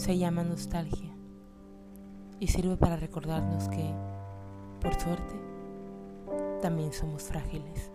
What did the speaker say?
Se llama nostalgia y sirve para recordarnos que, por suerte, también somos frágiles.